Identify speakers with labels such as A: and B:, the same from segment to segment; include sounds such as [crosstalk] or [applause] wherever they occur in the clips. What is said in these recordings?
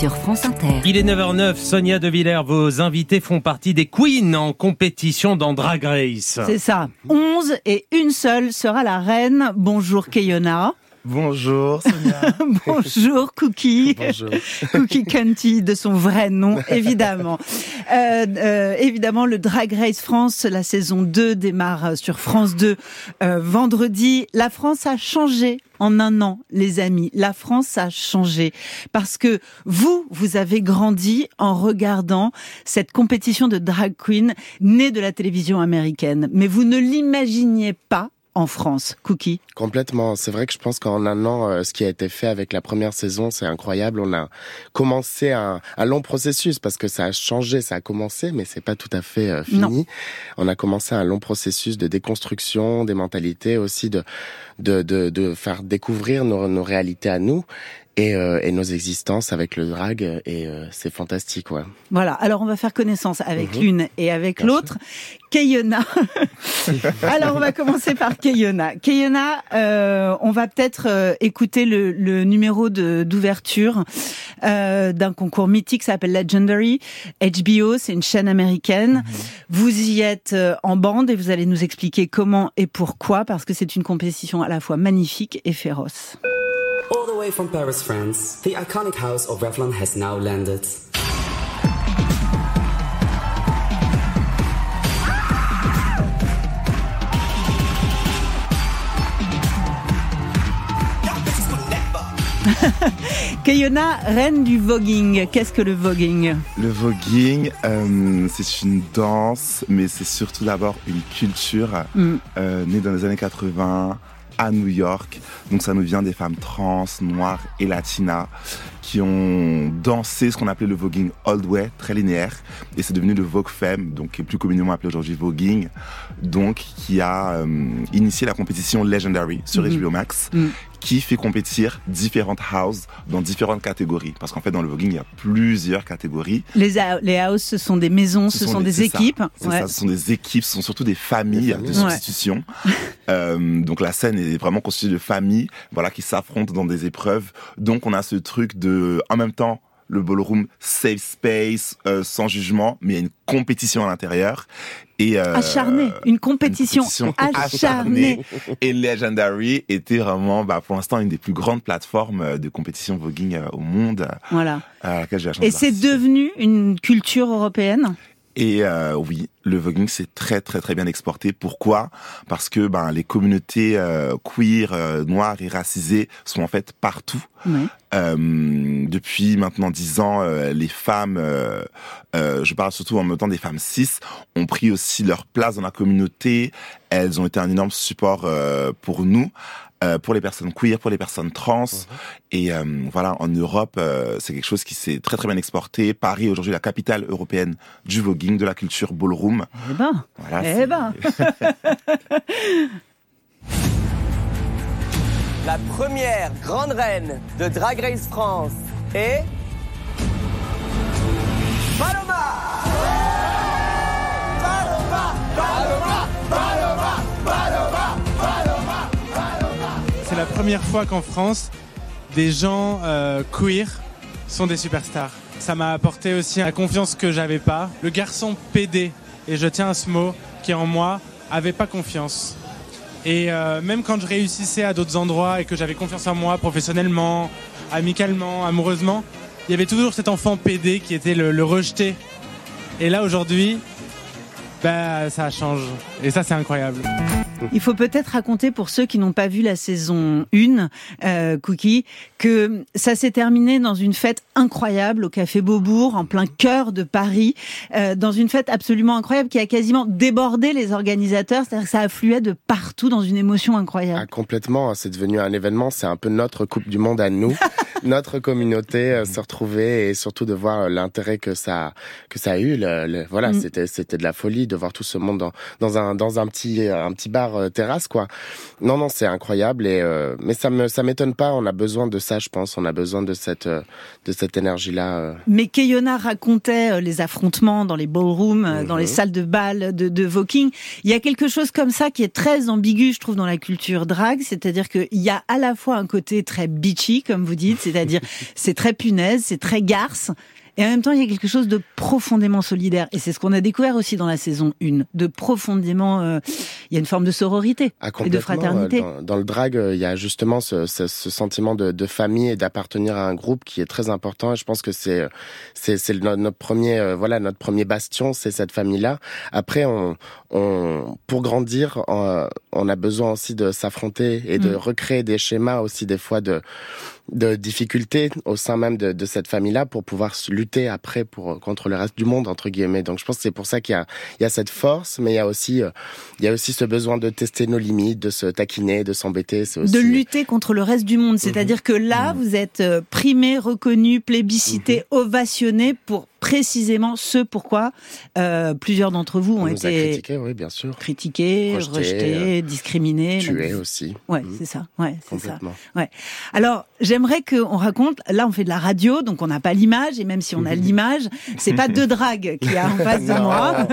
A: sur France Inter.
B: Il est 9h09, Sonia De Villers, vos invités font partie des queens en compétition dans Drag Race.
C: C'est ça. 11 et une seule sera la reine. Bonjour Kayona.
D: Bonjour Sonia. [laughs]
C: Bonjour Cookie.
D: Bonjour. [laughs]
C: Cookie Canty de son vrai nom, [laughs] évidemment. Euh, euh, évidemment, le Drag Race France, la saison 2 démarre sur France 2 euh, vendredi. La France a changé en un an, les amis. La France a changé parce que vous, vous avez grandi en regardant cette compétition de drag queen née de la télévision américaine. Mais vous ne l'imaginiez pas en France. Cookie
D: Complètement. C'est vrai que je pense qu'en un an, euh, ce qui a été fait avec la première saison, c'est incroyable. On a commencé un, un, long processus parce que ça a changé, ça a commencé, mais c'est pas tout à fait euh, fini.
C: Non.
D: On a commencé un long processus de déconstruction des mentalités, aussi de de, de, de faire découvrir nos, nos réalités à nous et, euh, et, nos existences avec le drag et euh, c'est fantastique ouais.
C: Voilà, alors on va faire connaissance avec mmh. l'une et avec l'autre. Kayona. [laughs] alors on va commencer par Kayona. Kayona, euh, on va peut-être euh, écouter le, le numéro d'ouverture euh, d'un concours mythique, ça s'appelle Legendary. HBO, c'est une chaîne américaine. Mmh. Vous y êtes en bande et vous allez nous expliquer comment et pourquoi, parce que c'est une compétition à la fois magnifique et féroce.
E: All the way from Paris, France, the iconic house of Revlon has now landed. [laughs]
C: Kayona, reine du voguing. Qu'est-ce que le voguing?
F: Le voguing, euh, c'est une danse, mais c'est surtout d'abord une culture mm. euh, née dans les années 80 à New York. Donc ça nous vient des femmes trans, noires et latinas qui ont dansé ce qu'on appelait le voguing old way, très linéaire, et c'est devenu le Vogue Femme, donc qui est plus communément appelé aujourd'hui voguing, donc qui a euh, initié la compétition Legendary sur
C: Mhm.
F: HBO Max, mm. Qui fait compétir différentes houses dans différentes catégories, parce qu'en fait dans le voguing il y a plusieurs catégories.
C: Les, les houses, ce sont des maisons, ce, ce sont, sont, des, des équipes.
F: Ouais. ça, ce sont des équipes, ce sont surtout des familles, familles. de substitution. Ouais. [laughs] euh, donc la scène est vraiment constituée de familles, voilà, qui s'affrontent dans des épreuves. Donc on a ce truc de, en même temps, le ballroom safe space, euh, sans jugement, mais il y a une compétition à l'intérieur. Et, euh,
C: acharnée, une compétition,
F: une compétition [laughs]
C: acharnée.
F: Et Legendary était vraiment, bah, pour l'instant, une des plus grandes plateformes de compétition voguing euh, au monde.
C: Voilà.
F: À laquelle j'ai la chance
C: Et c'est devenu une culture européenne?
F: Et euh, oui, le voguing c'est très très très bien exporté. Pourquoi? Parce que ben les communautés euh, queer, euh, noires et racisées sont en fait partout.
C: Oui.
F: depuis maintenant dix ans, euh, les femmes, euh, je parle surtout en même temps des femmes cis, ont pris aussi leur place dans la communauté. Elles ont été un énorme support euh, pour nous. Euh, pour les personnes queer, pour les personnes trans.
D: Mhm.
F: Et euh, voilà, en Europe, euh, c'est quelque chose qui s'est très très bien exporté. Paris est aujourd'hui la capitale européenne du voguing, de la culture ballroom.
C: Eh ben,
F: voilà,
C: eh ben. [laughs]
G: la première grande reine de Drag Race France est Paloma. Paloma, Paloma, Paloma, Paloma, Paloma.
H: C'est la première fois qu'en France, des gens euh, queer sont des superstars. Ça m'a apporté aussi la confiance que j'avais pas. Le garçon PD, et je tiens à ce mot, qui en moi avait pas confiance. Et euh, même quand je réussissais à d'autres endroits et que j'avais confiance en moi professionnellement, amicalement, amoureusement, il y avait toujours cet enfant PD qui était le, le rejeté. Et là aujourd'hui, bah, ça change. Et ça c'est incroyable. [laughs]
C: Il faut peut-être raconter pour ceux qui n'ont pas vu la saison 1, euh, Cookie, que ça s'est terminé dans une fête incroyable au Café Beaubourg, en plein cœur de Paris, euh, dans une fête absolument incroyable qui a quasiment débordé les organisateurs, c'est-à-dire que ça affluait de partout dans une émotion incroyable.
D: Ah, complètement, c'est devenu un événement, c'est un peu notre Coupe du Monde à nous. [laughs] notre communauté euh, se retrouver et surtout de voir l'intérêt que ça que ça a eu. Le, voilà, mm. c'était c'était de la folie de voir tout ce monde dans dans un dans un petit un petit bar euh, terrasse quoi. Non non, c'est incroyable et mais ça me ça m'étonne pas. On a besoin de ça, je pense. On a besoin de cette de cette énergie là.
C: Mais Keyona racontait les affrontements dans les ballrooms, dans les mhm. salles de bal de, de Voking. Il y a quelque chose comme ça qui est très ambigu, je trouve, dans la culture drag. C'est-à-dire qu'il y a à la fois un côté très bitchy, comme vous dites, c'est-à-dire [laughs] c'est très punaise, c'est très garce, et en même temps, il y a quelque chose de profondément solidaire. Et c'est ce qu'on a découvert aussi dans la saison 1, de profondément... Euh, il y a une forme de sororité
D: ah,
C: et de fraternité.
D: Dans, dans, le drag, euh, il y a justement ce, ce, ce sentiment de, de, famille et d'appartenir à un groupe qui est très important. Et je pense que c'est c'est notre premier euh, voilà notre premier bastion, c'est cette famille-là. Après, on, on pour grandir, on, on a besoin aussi de s'affronter et de mm. recréer des schémas aussi des fois de de difficultés au sein même de, de cette famille-là pour pouvoir lutter après pour contre le reste du monde entre guillemets. Donc je pense que c'est pour ça qu'il y a il y a cette force, mais il y a aussi euh, il y a aussi ce besoin de tester nos limites, de se taquiner, de s'embêter.
C: De lutter contre le reste du monde, c'est-à-dire mhm. que là mhm. vous êtes euh, primé, reconnu, plébiscité, mhm. ovationné pour précisément ce pourquoi euh, plusieurs d'entre vous ont été
D: critiqués, oui, bien sûr.
C: critiqués, rejetés, euh, discriminés,
D: tués aussi.
C: Ouais, mmh. c'est ça. Ouais, c'est ça. Ouais. Alors, j'aimerais qu'on raconte. Là, on fait de la radio, donc on n'a pas l'image, et même si on a [laughs] l'image, c'est pas deux dragues qu'il y a en [laughs] face de moi.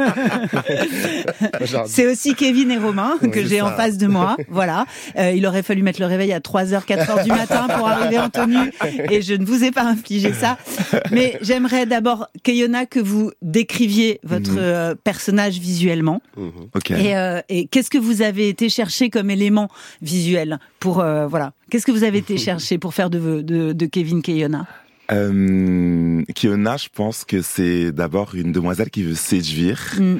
C: c'est aussi Kevin et Romain que j'ai en face de moi. Voilà. Euh, il aurait fallu mettre le réveil à 3h, 4h du matin pour arriver en tenue, et je ne vous ai pas infligé ça. Mais j'aimerais d'abord Kayona, que vous décriviez votre mhm. euh, personnage visuellement. Mhm. Euh, et, qu'est-ce que vous avez été chercher comme élément visuel pour euh, voilà Qu'est-ce que vous avez été [laughs] chercher pour faire de, de, Kevin Kayona
F: euh, Kiona, je pense que c'est d'abord une demoiselle qui veut séduire. Mm.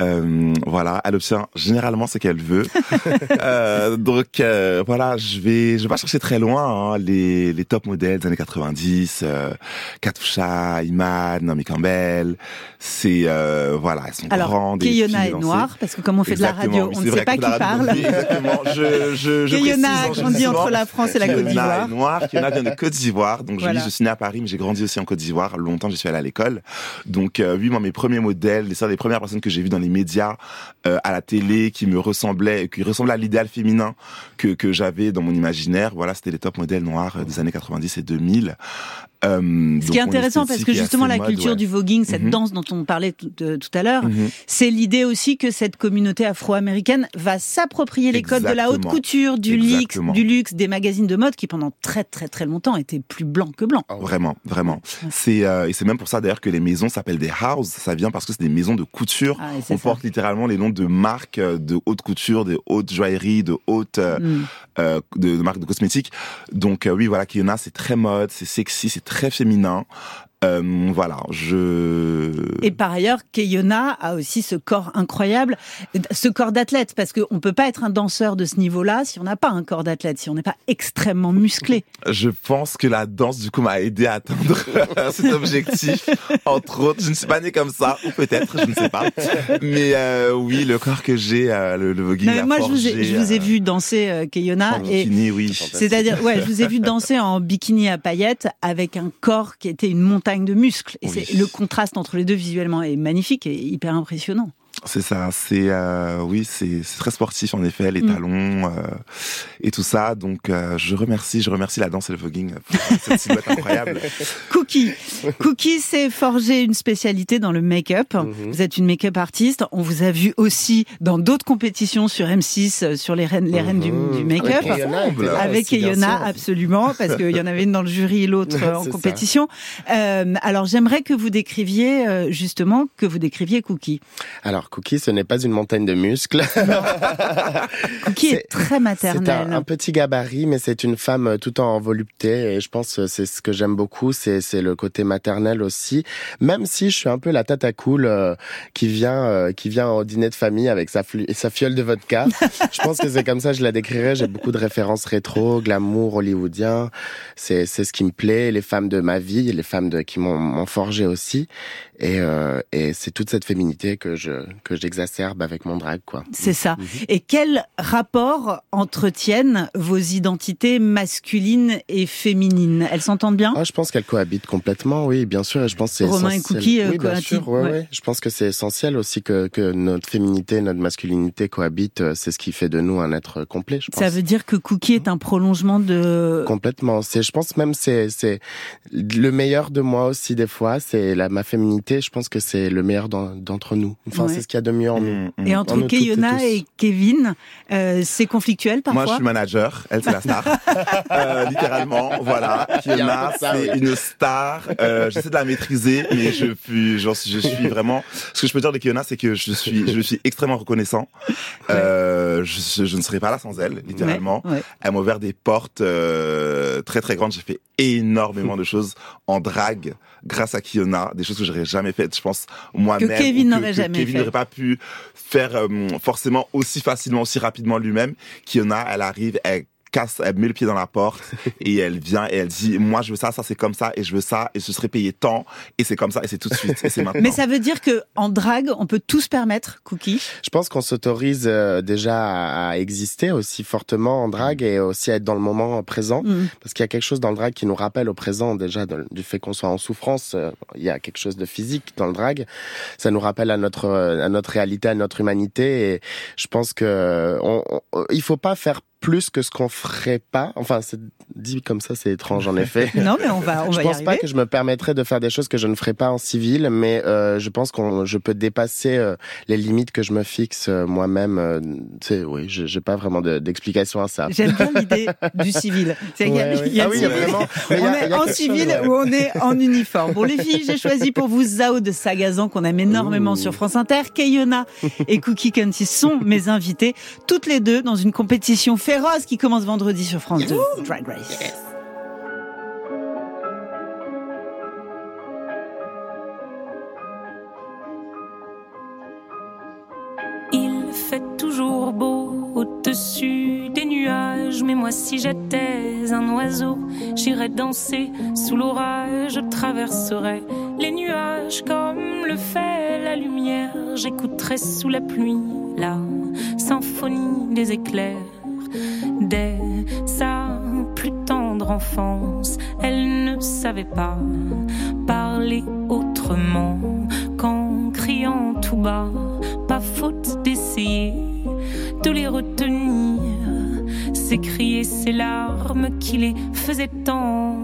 F: Euh, voilà, elle obtient généralement ce qu'elle veut. [laughs] euh, donc euh, voilà, je vais, je vais pas chercher très loin. Hein, les, les top modèles des années 90, euh, Katusha, Iman, Naomi Campbell, c'est euh, voilà, elles sont
C: Alors,
F: grandes.
C: Keyona est noire parce que comme on fait de la radio, on ne sait pas qui parle.
F: exactement. Je, je, je
C: Keyona a grandi entre la France et la Côte d'Ivoire.
F: Keyona est noire. Keyona vient de Côte d'Ivoire. Donc je, je suis né à Paris, mais j'ai grandi aussi en Côte d'Ivoire. Longtemps, je suis allé à l'école. Donc euh, oui, moi mes premiers modèles, les des premières personnes que j'ai vues dans les médias, euh, à la télé, qui me ressemblaient, qui ressemblaient à l'idéal féminin que, que j'avais dans mon imaginaire. Voilà, c'était les top modèles noirs des années 90 et 2000.
C: Euh, Ce qui est intéressant parce que justement la culture du voguing, cette mhm. danse dont on parlait tout, euh, à l'heure, mhm. c'est l'idée aussi que cette communauté afro-américaine va s'approprier les codes de la haute couture, du luxe, du luxe, des magazines de mode qui pendant très très très longtemps étaient plus blancs que blancs.
F: Oh, vraiment, vraiment. C'est euh, et c'est même pour ça d'ailleurs que les maisons s'appellent des house. Ça vient parce que c'est des maisons de couture. Ah, on porte littéralement les noms de marques de haute couture, de haute joaillerie, de haute mm. de, marques de cosmétiques. Donc oui, voilà, Kiona, c'est très mode, c'est sexy, c'est très féminin. Euh, voilà, je.
C: Et par ailleurs, Keyona a aussi ce corps incroyable, ce corps d'athlète, parce qu'on peut pas être un danseur de ce niveau-là si on n'a pas un corps d'athlète, si on n'est pas extrêmement musclé.
F: Je pense que la danse, du coup, m'a aidé à atteindre [laughs] cet objectif. Entre autres, je ne suis pas né comme ça, ou peut-être, je ne sais pas. Mais euh, oui, le corps que j'ai, euh, le, le voguing.
C: Moi, je vous ai, je vous ai vu danser euh, Keyona.
F: En bikini, oui.
C: C'est-à-dire, ouais, je vous ai vu danser en bikini à paillettes avec un corps qui était une montagne de muscles. Et c'est le contraste entre les deux visuellement est magnifique et hyper impressionnant.
F: C'est ça, c'est euh, oui, c'est très sportif en effet, les mm. talons euh, et tout ça. Donc euh, je remercie, je remercie la danse et le voguing pour cette silhouette incroyable. [laughs]
C: Cookie, Cookie s'est forgé une spécialité dans le make-up. Mm-hmm. Vous êtes une make-up artiste. On vous a vu aussi dans d'autres compétitions sur M6 sur les reines, les reines du, mm-hmm. make-up avec Eyona, absolument, parce qu'il y en avait une dans le jury et l'autre [laughs] en compétition. alors j'aimerais que vous décriviez justement que vous décriviez Cookie.
D: Alors Cookie, ce n'est pas une montagne de muscles. [laughs]
C: Cookie est, très maternelle.
D: C'est un, petit gabarit, mais c'est une femme euh, tout en volupté. Et je pense que c'est ce que j'aime beaucoup, c'est le côté maternel aussi. Même si je suis un peu la tata cool euh, qui vient euh, qui vient au dîner de famille avec sa, sa fiole de vodka. je pense que c'est comme ça que je la décrirais. J'ai beaucoup de références rétro, glamour hollywoodien. C'est c'est ce qui me plaît. Les femmes de ma vie, les femmes de qui m'ont forgé aussi. Et, et c'est toute cette féminité que je que j'exacerbe avec mon drag, quoi.
C: C'est ça. Mhm. Et quel rapport entretiennent vos identités masculines et féminines? Elles s'entendent bien?
D: Ah, Je pense qu'elles cohabitent complètement, oui, bien sûr. Et je pense c'est
C: Romain et Cookie
D: oui, bien sûr, ouais, Je pense que c'est essentiel aussi que, que notre féminité, notre masculinité cohabitent. Euh, c'est ce qui fait de nous un être complet. Je pense.
C: Ça veut dire que Cookie est un prolongement de
D: complètement. C'est, je pense même c'est c'est le meilleur de moi aussi des fois. C'est la ma féminité. Je pense que c'est le meilleur d'entre nous. Enfin, c'est qu'il y a de mieux en nous.
C: Mm, mm. Et entre Keyona et, Kevin, euh, c'est conflictuel parfois.
F: Moi, je suis manager. Elle, c'est la star. [laughs] euh, littéralement, voilà. Keyona, c'est une star. Euh, j'essaie de la maîtriser, mais je suis, genre, je suis vraiment. Ce que je peux dire de Keyona, c'est que je suis, je suis extrêmement reconnaissant. Euh, je, je, ne serais pas là sans elle, littéralement. Elle m'a ouvert des portes euh, très très grandes. J'ai fait énormément de choses en drague grâce à Kiona, des choses que j'aurais jamais faites, je pense moi-même.
C: Que Kevin n'aurait jamais
F: Kevin n'aurait pas pu faire euh, forcément aussi facilement, aussi rapidement lui-même. Kiona, elle arrive, elle casse, elle met le pied dans la porte [laughs] et elle vient et elle dit moi je veux ça, ça c'est comme ça et je veux ça et ce serait payé tant et c'est comme ça et c'est tout de suite et c'est maintenant. [laughs]
C: Mais ça veut dire que en drague on peut tout se permettre, Cookie?
D: Je pense qu'on s'autorise euh, déjà à exister aussi fortement en drague et aussi à être dans le moment présent mm. parce qu'il y a quelque chose dans le drague qui nous rappelle au présent déjà du fait qu'on soit en souffrance. Euh, il y a quelque chose de physique dans le drague. Ça nous rappelle à notre à notre réalité, à notre humanité et je pense que on, il faut pas faire plus que ce qu'on ferait pas. Enfin, c'est dit comme ça, c'est étrange en effet. [laughs]
C: non, mais on va, on
D: je
C: va
D: pense pas que je me permettrais de faire des choses que je ne ferais pas en civil, mais euh, je pense qu'on, je peux dépasser euh, les limites que je me fixe euh, moi-même. Euh, tu sais, oui, j'ai pas vraiment d'explication à ça.
C: J'aime bien [laughs] l'idée du civil. C'est ouais, y a, ah oui, vraiment. on est en civil ou on est en uniforme. Bon, les filles, j'ai choisi pour vous Zao de Sagazan qu'on aime énormément sur France Inter. Kayona et Cookie Canty sont mes invités, toutes les deux dans une compétition faite Rose qui commence vendredi sur France 2. Drag Race.
I: Il fait toujours beau au-dessus des nuages, mais moi si j'étais un oiseau, j'irais danser sous l'orage, je traverserais les nuages comme le fait la lumière, j'écouterais sous la pluie la symphonie des éclairs Dès sa plus tendre enfance, elle ne savait pas parler autrement qu'en criant tout bas. Pas faute d'essayer de les retenir, s'écrier ses larmes qui les faisaient tant.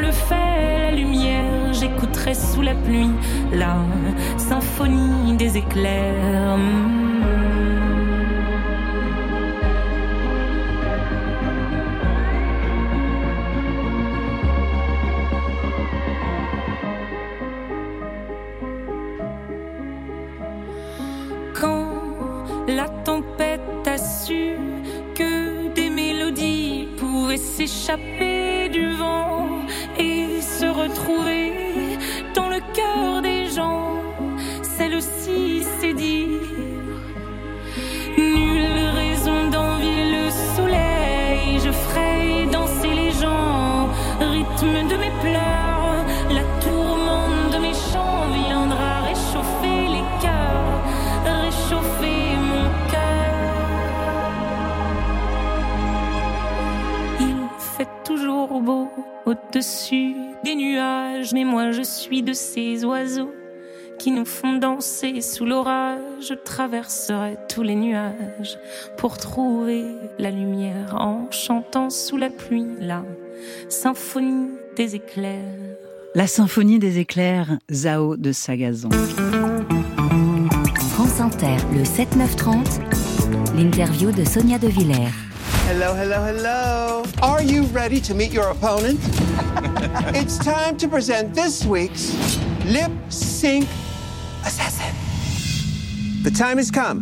I: le fait la lumière. J'écouterai sous la pluie la symphonie des éclairs. Quand dans le cœur des gens. Celle-ci, c'est dire nulle raison d'envier le soleil. Je ferai danser les gens, rythme de mes pleurs, la tourmente de mes chants viendra réchauffer les cœurs, réchauffer mon cœur. Il fait toujours beau au-dessus des nuages, mais moi je suis de ces oiseaux qui nous font danser sous l'orage. Je traverserai tous les nuages pour trouver la lumière en chantant sous la pluie la symphonie des éclairs.
C: La symphonie des éclairs, Zao de Sagazon.
A: France Inter, le 7-9-30, l'interview de Sonia De Villers.
J: Hello, hello, hello. Are you ready to meet your opponent? [laughs] it's time to present this week's Lip Sync Assassin. The time has come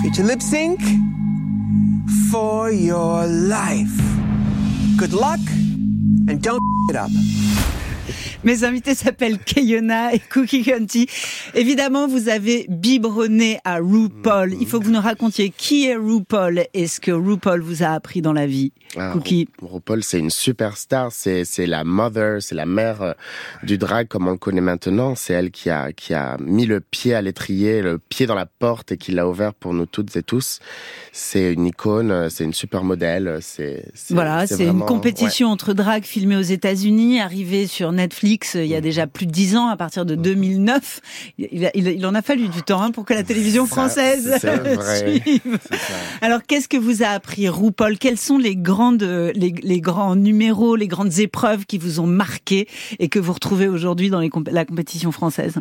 J: for you to lip sync for your life. Good luck and don't it up.
C: Mes invités s'appellent Kayona et Cookie County. Évidemment, vous avez biberonné à RuPaul. Il faut que vous nous racontiez qui est RuPaul et ce que RuPaul vous a appris dans la vie.
D: Ah,
C: Cookie.
D: Ru- RuPaul, c'est une superstar, c'est c'est la mother, c'est la mère euh, du drag comme on le connaît maintenant. C'est elle qui a qui a mis le pied à l'étrier, le pied dans la porte et qui l'a ouvert pour nous toutes et tous. C'est une icône, euh, c'est une super modèle. C'est c'est-
C: Voilà, c'est une
D: vraiment-
C: compétition entre drag filmée aux États-Unis, arrivée sur Netflix il y a
D: Mm.
C: déjà plus de dix ans, à partir de 2009. Il, a- il, il en a fallu du temps hein, pour que la télévision
D: Ça,
C: française
D: vrai. [laughs]
C: suive.
D: Ça.
C: Alors, qu'est-ce que vous a appris RuPaul? Quels sont les grandes, les, les grands numéros, les grandes épreuves qui vous ont marqué et que vous retrouvez aujourd'hui dans les comp- la compétition française?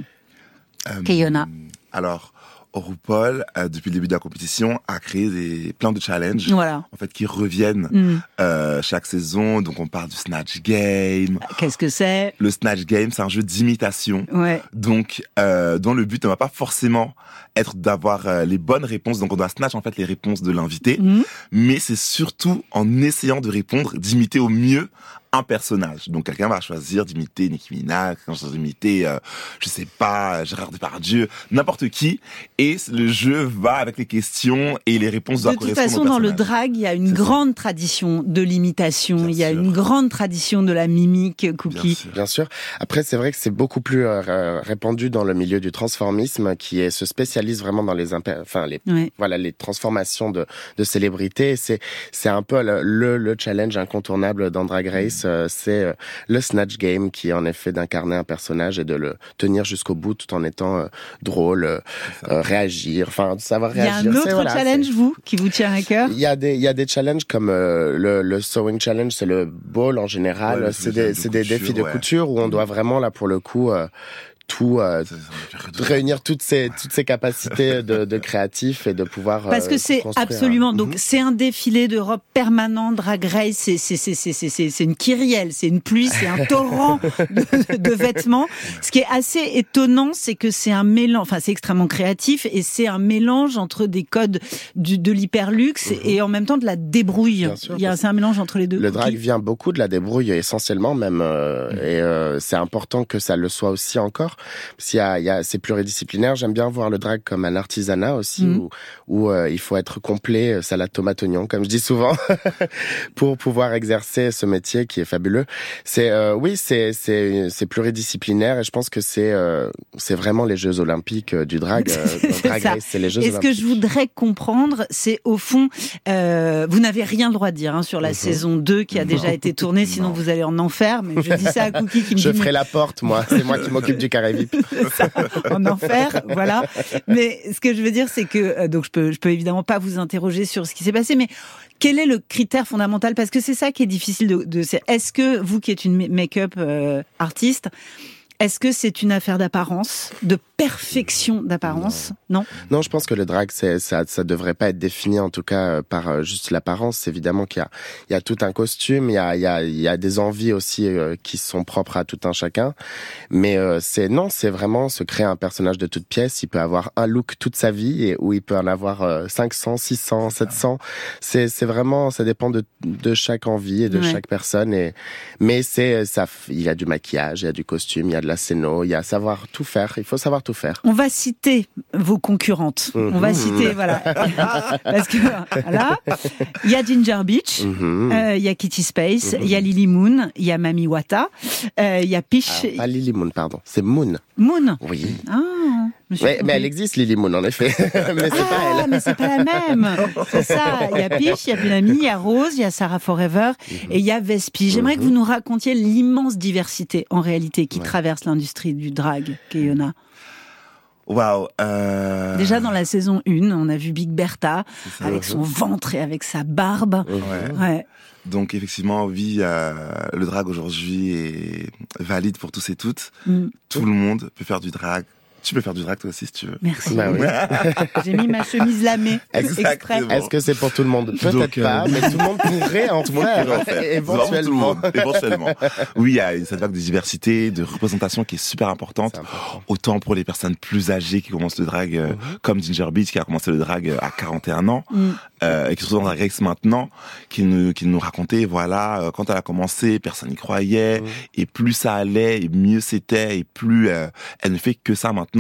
F: Euh,
C: Kayona.
F: Alors, RuPaul, euh, depuis le début de la compétition, a créé des, plein de challenges
C: Voilà.
F: en fait, qui reviennent
C: Hmm.
F: euh, chaque saison. Donc, on parle du Snatch Game.
C: Qu'est-ce que c'est?
F: Le Snatch Game, c'est un jeu d'imitation.
C: Ouais.
F: Donc, euh, dont le but ne va pas forcément être d'avoir euh, les bonnes réponses. Donc, on doit snatch en fait les réponses de l'invité.
C: Mhm.
F: Mais c'est surtout en essayant de répondre, d'imiter au mieux un personnage. Donc, quelqu'un va choisir d'imiter Nicki Minaj, quelqu'un va choisir d'imiter, euh, je sais pas, Gérard Depardieu, n'importe qui. Et le jeu va avec les questions et les réponses
C: De
F: doivent
C: toute
F: correspondre
C: façon,
F: au
C: dans le drag, il y a une
F: ça.
C: grande tradition de l'imitation. Il y a
F: sûr.
C: une grande tradition de la mimique,
F: Bien
C: Cookie.
F: sûr.
D: Bien sûr. Après, c'est vrai que c'est beaucoup plus euh, répandu dans le milieu du transformisme, qui est, se spécialise vraiment dans les, impé- enfin les,
C: Ouais.
D: voilà, les transformations de, de célébrités. C'est, c'est un peu le, le, le challenge incontournable dans Drag Race. Euh, C'est euh, le snatch game, qui est en effet d'incarner un personnage et de le tenir jusqu'au bout, tout en étant euh, drôle, euh, réagir, enfin de savoir
C: Il y a
D: réagir.
C: un autre
D: voilà,
C: challenge, vous, qui vous tient à cœur?
D: Il y a des il y a des challenges comme euh, le le sewing challenge c'est le ball en général.
F: Ouais,
D: c'est des
F: de
D: des
F: couture,
D: défis de couture où on doit vraiment là pour le coup euh, tout euh, réunir toutes ces toutes ces capacités de, de créatif et de pouvoir
C: Parce
D: euh,
C: que c'est
D: un-
C: absolument. Donc
D: Mhm.
C: c'est un défilé d'Europe permanent, Drag Race. C'est c'est c'est c'est c'est c'est c'est une kyrielle, c'est une pluie, c'est un torrent [laughs] de, de vêtements. Ce qui est assez étonnant, c'est que c'est un mélange. Enfin, c'est extrêmement créatif et c'est un mélange entre des codes du, de l'hyperluxe et en même temps de la débrouille.
D: Mhm. Bien sûr,
C: Il y a
D: parce
C: c'est un mélange entre les deux.
D: Le drag vient beaucoup de la débrouille, essentiellement même, euh, et euh, c'est important que ça le soit aussi encore. S'il y a, il y a, c'est pluridisciplinaire. J'aime bien voir le drag comme un artisanat aussi,
C: Mhm.
D: où, où euh, il faut être complet, euh, salade tomate oignon, comme je dis souvent, [laughs] pour pouvoir exercer ce métier qui est fabuleux. C'est, euh, oui, c'est, c'est, c'est pluridisciplinaire, et je pense que c'est, euh, c'est vraiment les Jeux Olympiques euh, du drag. euh, [laughs]
C: C'est
D: drag les Jeux
C: Et ce
D: Olympiques.
C: que je voudrais comprendre, c'est au fond, euh, vous n'avez rien le droit de dire hein, sur la
D: Mhm.
C: saison 2 qui a déjà été tournée, sinon
F: Non.
C: vous allez en enfer. Mais je dis ça à [laughs] Cookie qui me
D: Je
C: dit
D: ferai
C: mais-
D: la porte, moi. C'est moi qui m'occupe du carré
C: En enfer, voilà. Mais ce que je veux dire, c'est que euh, donc je peux, peux évidemment pas vous interroger sur ce qui s'est passé, mais quel est le critère fondamental? Parce que c'est ça qui est difficile de. de Est-ce que vous, qui êtes une make-up euh, artiste, est-ce que c'est une affaire d'apparence, de perfection d'apparence? Non.
D: Non, je pense que le drag, ça, ça devrait pas être défini en tout cas euh, par euh, juste l'apparence. Évidemment qu'il y a, il y a tout un costume, il y a, il y a, il y a des envies aussi euh, qui sont propres à tout un chacun. Mais euh, c'est non, c'est vraiment se créer un personnage de toute pièce. Il peut avoir un look toute sa vie et où il peut en avoir euh, 500, 600, 700. C'est, c'est vraiment, ça dépend de, de chaque envie et de
C: Ouais.
D: chaque personne. Et mais c'est ça, il y a du maquillage, il y a du costume, il y a de la scéno, il y a savoir tout faire. Il faut savoir tout faire.
C: On va citer vos concurrentes. On va
D: Mhm.
C: citer, voilà. [laughs] Parce que, voilà. Il y a Ginger Beach.
D: Mhm.
C: euh, Il y a Kitty Space, il y a Lily Moon, il y a Mami Wata, euh, il y a Peach
D: Ah, pas Lily Moon, pardon. C'est Moon.
C: Moon.
D: Oui.
C: Ah,
D: mais elle existe, Lily Moon, en effet. [laughs] mais c'est pas
C: Ah,
D: elle.
C: mais c'est pas la même. C'est ça. Il y a Peach, il y a Bunami, il y a Rose, il y a Sarah Forever et il y a Vespi. J'aimerais que vous nous racontiez l'immense diversité en réalité qui
D: Ouais.
C: traverse l'industrie du drag, Kayona.
F: Waouh. Euh...
C: Déjà dans la saison 1, on a vu Big Bertha avec son ventre et avec sa barbe.
F: Ouais. ouais. Donc effectivement, oui, euh, le drag aujourd'hui est valide pour tous et toutes. Mm. Tout le monde peut faire du drag tu peux faire du drag toi aussi si tu veux.
C: Merci. Bah [laughs] J'ai mis ma chemise lamée [laughs] exprès.
D: Est-ce que c'est pour tout le monde? Peut-être pas, euh, mais tout le monde pourrait en faire, éventuellement.
F: éventuellement. Oui, il y a cette vague de diversité, de représentation qui est super importante. Autant pour les personnes plus âgées qui commencent le drag, euh, mhm. comme Ginger Beach qui a commencé le drag euh, à 41 ans mm. euh, et qui se retrouve dans Drag Race maintenant, qui nous qui nous racontait voilà quand elle a commencé, personne n'y croyait mm. et plus ça allait et mieux c'était et plus elle ne fait que ça maintenant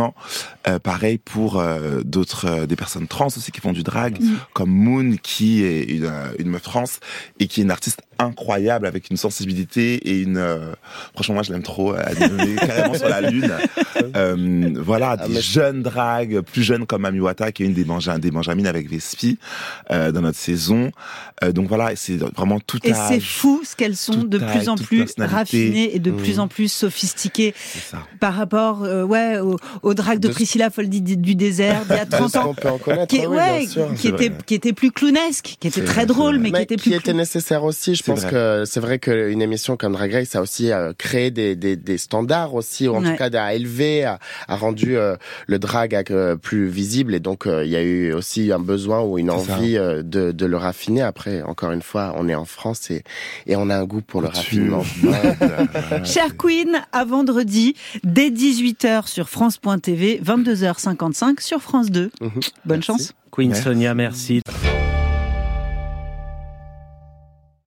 F: euh, pareil pour euh, d'autres, euh, des personnes trans aussi qui font du drag, mm. comme Moon qui est une, une meuf trans et qui est une artiste incroyable avec une sensibilité et une franchement moi je l'aime trop elle [laughs] est carrément sur la lune. [laughs] Voilà ah, des jeunes drags plus jeunes comme Amiwata qui est une des, des Benjamin avec Vespi dans notre saison. Donc voilà c'est vraiment tout
C: et c'est fou ce qu'elles sont de plus en plus raffinées et de plus en plus sophistiquées par rapport ouais au, au drag de, Priscilla Foldy du désert d'il y a [laughs] 30 ans. qui, ouais, qui était qui était plus clownesque, qui était très drôle, mais, qui était plus
D: qui était nécessaire aussi. Je pense que c'est vrai qu'une émission comme Drag Race a aussi euh, créé des, des, des standards aussi, ou en tout cas a élevé, a, a rendu euh, le drag euh, plus visible, et donc il y a eu aussi un besoin ou une envie de, de le raffiner. Après, encore une fois, on est en France et, et on a un goût pour le raffinement. [laughs]
C: Cher Queen, à vendredi dès 18h sur France.tv, 22h55 sur France 2. Mhm. Bonne chance.
B: Queen Sonia, merci.